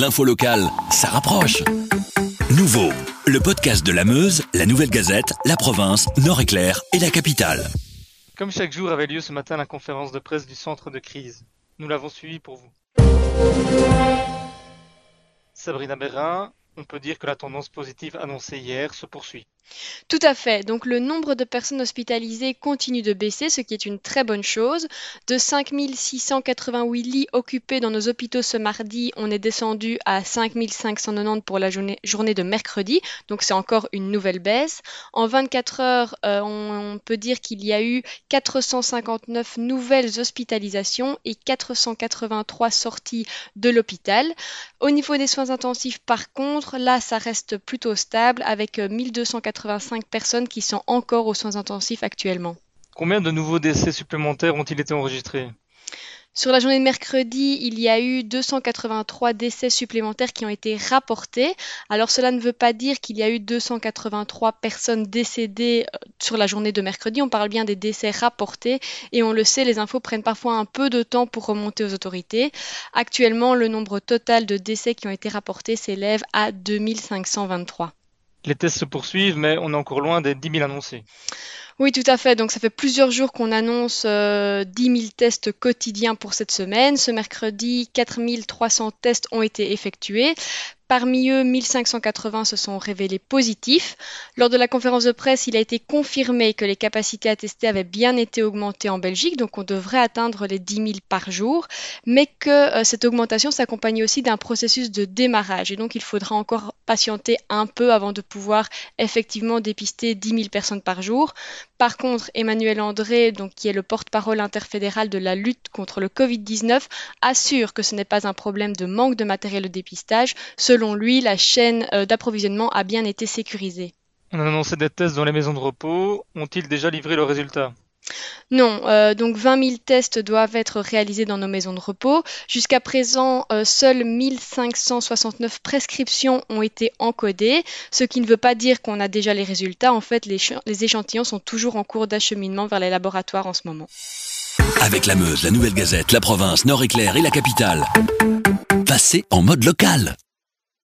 l'info locale, ça rapproche. Nouveau, le podcast de la Meuse, la Nouvelle Gazette, la province, Nord-Éclair et la capitale. Comme chaque jour avait lieu ce matin la conférence de presse du centre de crise. Nous l'avons suivi pour vous. Sabrina Berrin, on peut dire que la tendance positive annoncée hier se poursuit. Tout à fait. Donc le nombre de personnes hospitalisées continue de baisser, ce qui est une très bonne chose. De 5688 lits occupés dans nos hôpitaux ce mardi, on est descendu à 5590 pour la journée, de mercredi. Donc c'est encore une nouvelle baisse. En 24 heures, euh, on, peut dire qu'il y a eu 459 nouvelles hospitalisations et 483 sorties de l'hôpital. Au niveau des soins intensifs, par contre, là, ça reste plutôt stable avec 1280 85 personnes qui sont encore aux soins intensifs actuellement. Combien de nouveaux décès supplémentaires ont-ils été enregistrés? Sur la journée de mercredi, il y a eu 283 décès supplémentaires qui ont été rapportés. Alors cela ne veut pas dire qu'il y a eu 283 personnes décédées euh, sur la journée de mercredi. On parle bien des décès rapportés et on le sait, les infos prennent parfois un peu de temps pour remonter aux autorités. Actuellement, le nombre total de décès qui ont été rapportés s'élève à 2523. Les tests se poursuivent, mais on est encore loin des 10 000 annoncés. Oui, tout à fait. Donc, ça fait plusieurs jours qu'on annonce 10 euh, 000 tests quotidiens pour cette semaine. Ce mercredi, 4 300 tests ont été effectués. Parmi eux, 1580 se sont révélés positifs. Lors de la conférence de presse, il a été confirmé que les capacités à tester avaient bien été augmentées en Belgique, donc on devrait atteindre les 10 000 par jour, mais que euh, cette augmentation s'accompagne aussi d'un processus de démarrage. Et donc il faudra encore patienter un peu avant de pouvoir effectivement dépister 10 000 personnes par jour. Par contre, Emmanuel André, donc, qui est le porte-parole interfédéral de la lutte contre le Covid-19, assure que ce n'est pas un problème de manque de matériel de dépistage. Selon lui, la chaîne euh, d'approvisionnement a bien été sécurisée. On a annoncé des tests dans les maisons de repos. Ont-ils déjà livré leurs résultats non, euh, donc 20 000 tests doivent être réalisés dans nos maisons de repos. Jusqu'à présent, euh, seules 1569 prescriptions ont été encodées, ce qui ne veut pas dire qu'on a déjà les résultats. En fait, les, échantillons sont toujours en cours d'acheminement vers les laboratoires en ce moment. Avec la Meuse, la Nouvelle Gazette, la province, Nord-Éclair et la capitale, passez en mode local.